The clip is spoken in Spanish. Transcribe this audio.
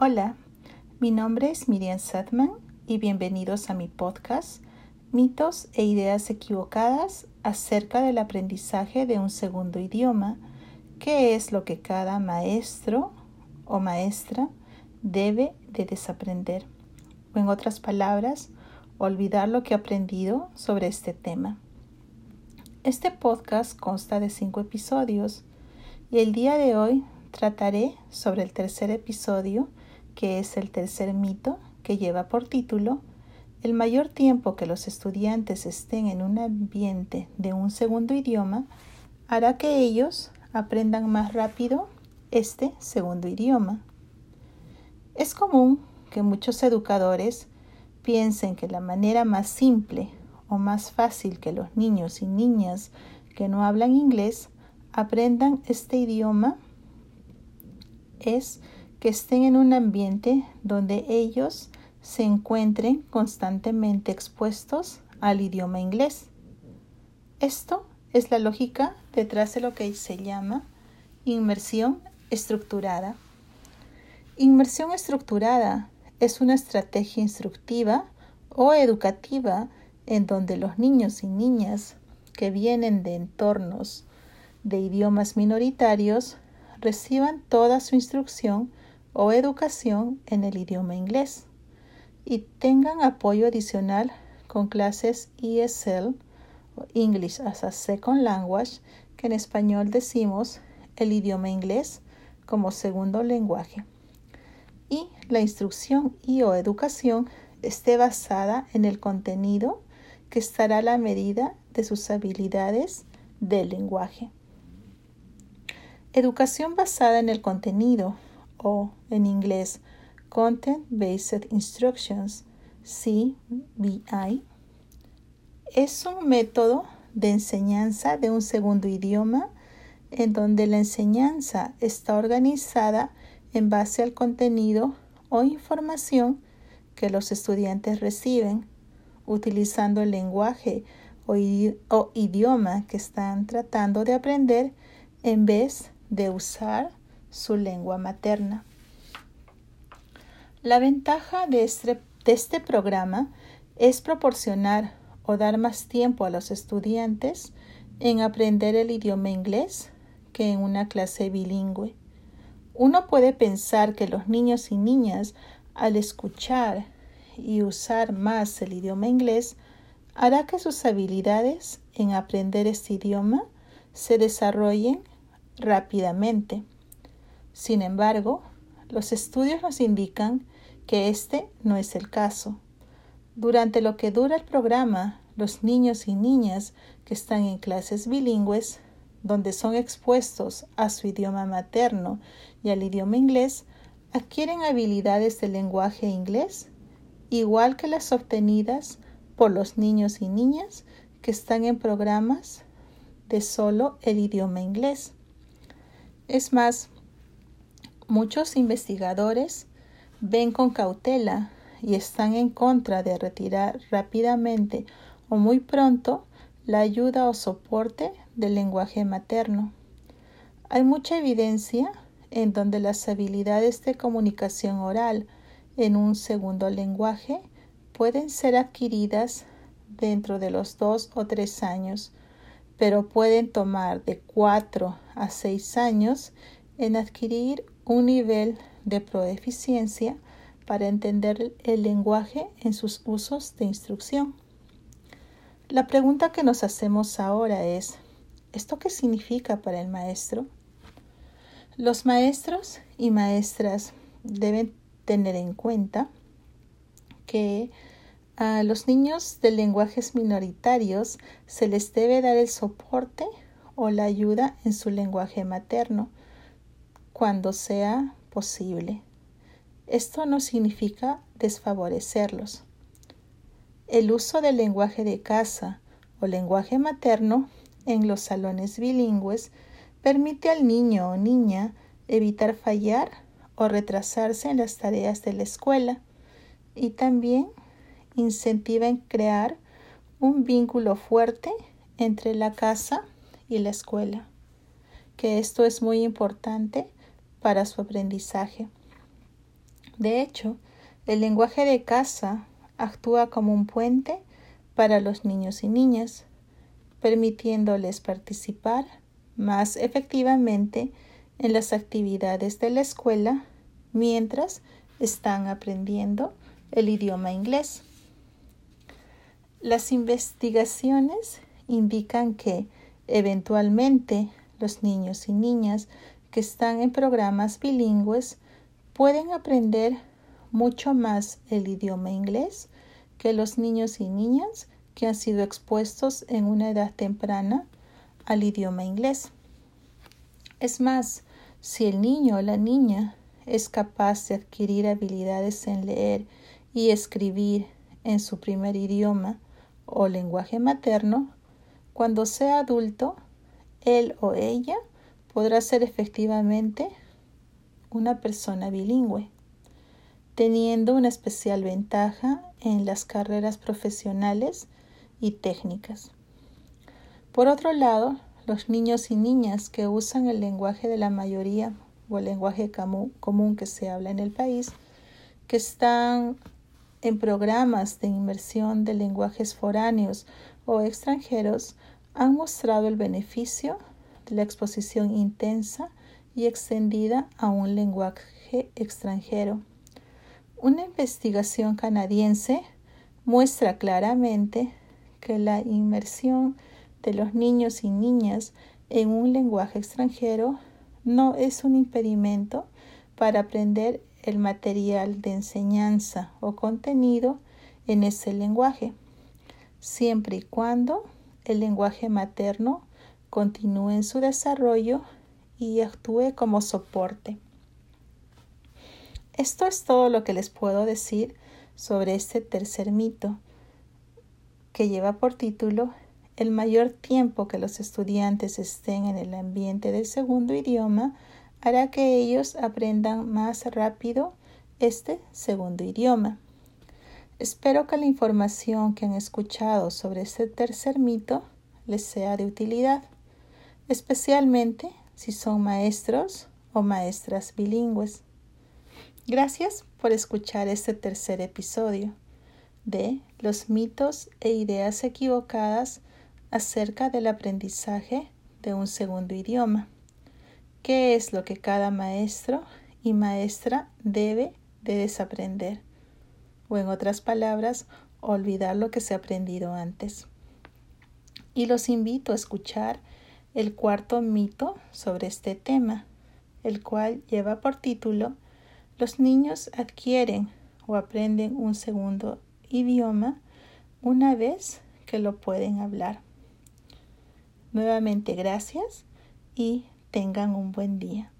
Hola, mi nombre es Miriam Sadman y bienvenidos a mi podcast Mitos e ideas equivocadas acerca del aprendizaje de un segundo idioma, que es lo que cada maestro o maestra debe de desaprender, o en otras palabras, olvidar lo que ha aprendido sobre este tema. Este podcast consta de cinco episodios y el día de hoy trataré sobre el tercer episodio que es el tercer mito, que lleva por título El mayor tiempo que los estudiantes estén en un ambiente de un segundo idioma hará que ellos aprendan más rápido este segundo idioma. Es común que muchos educadores piensen que la manera más simple o más fácil que los niños y niñas que no hablan inglés aprendan este idioma es que estén en un ambiente donde ellos se encuentren constantemente expuestos al idioma inglés. Esto es la lógica detrás de lo que se llama inmersión estructurada. Inmersión estructurada es una estrategia instructiva o educativa en donde los niños y niñas que vienen de entornos de idiomas minoritarios reciban toda su instrucción o educación en el idioma inglés y tengan apoyo adicional con clases ESL English as a Second Language, que en español decimos el idioma inglés como segundo lenguaje. Y la instrucción y o educación esté basada en el contenido que estará a la medida de sus habilidades del lenguaje. Educación basada en el contenido o en inglés Content Based Instructions, CBI, es un método de enseñanza de un segundo idioma en donde la enseñanza está organizada en base al contenido o información que los estudiantes reciben utilizando el lenguaje o, idioma que están tratando de aprender en vez de usar su lengua materna. La ventaja de este, de este programa es proporcionar o dar más tiempo a los estudiantes en aprender el idioma inglés que en una clase bilingüe. Uno puede pensar que los niños y niñas, al escuchar y usar más el idioma inglés, hará que sus habilidades en aprender este idioma se desarrollen rápidamente. Sin embargo, los estudios nos indican que este no es el caso. Durante lo que dura el programa, los niños y niñas que están en clases bilingües, donde son expuestos a su idioma materno y al idioma inglés, adquieren habilidades de lenguaje inglés igual que las obtenidas por los niños y niñas que están en programas de solo el idioma inglés. Es más, muchos investigadores ven con cautela y están en contra de retirar rápidamente o muy pronto la ayuda o soporte del lenguaje materno. Hay mucha evidencia en donde las habilidades de comunicación oral en un segundo lenguaje pueden ser adquiridas dentro de los dos o tres años pero pueden tomar de 4 a 6 años en adquirir un nivel de proeficiencia para entender el lenguaje en sus usos de instrucción. La pregunta que nos hacemos ahora es, ¿esto qué significa para el maestro? Los maestros y maestras deben tener en cuenta que a los niños de lenguajes minoritarios se les debe dar el soporte o la ayuda en su lenguaje materno cuando sea posible. Esto no significa desfavorecerlos. El uso del lenguaje de casa o lenguaje materno en los salones bilingües permite al niño o niña evitar fallar o retrasarse en las tareas de la escuela y también incentiva en crear un vínculo fuerte entre la casa y la escuela, que esto es muy importante para su aprendizaje. De hecho, el lenguaje de casa actúa como un puente para los niños y niñas, permitiéndoles participar más efectivamente en las actividades de la escuela mientras están aprendiendo el idioma inglés. Las investigaciones indican que eventualmente los niños y niñas que están en programas bilingües pueden aprender mucho más el idioma inglés que los niños y niñas que han sido expuestos en una edad temprana al idioma inglés. Es más, si el niño o la niña es capaz de adquirir habilidades en leer y escribir en su primer idioma o lenguaje materno, cuando sea adulto, él o ella podrá ser efectivamente una persona bilingüe, teniendo una especial ventaja en las carreras profesionales y técnicas. Por otro lado, los niños y niñas que usan el lenguaje de la mayoría o el lenguaje común que se habla en el país, que están en programas de inmersión de lenguajes foráneos o extranjeros, han mostrado el beneficio la exposición intensa y extendida a un lenguaje extranjero. Una investigación canadiense muestra claramente que la inmersión de los niños y niñas en un lenguaje extranjero no es un impedimento para aprender el material de enseñanza o contenido en ese lenguaje, siempre y cuando el lenguaje materno continúe en su desarrollo y actúe como soporte. Esto es todo lo que les puedo decir sobre este tercer mito, que lleva por título el mayor tiempo que los estudiantes estén en el ambiente del segundo idioma hará que ellos aprendan más rápido este segundo idioma. Espero que la información que han escuchado sobre este tercer mito les sea de utilidad, especialmente si son maestros o maestras bilingües. Gracias por escuchar este tercer episodio de Los mitos e ideas equivocadas acerca del aprendizaje de un segundo idioma. ¿Qué es lo que cada maestro y maestra debe de desaprender? O en otras palabras, olvidar lo que se ha aprendido antes. Y los invito a escuchar el cuarto mito sobre este tema, el cual lleva por título Los niños adquieren o aprenden un segundo idioma una vez que lo pueden hablar. Nuevamente gracias y tengan un buen día.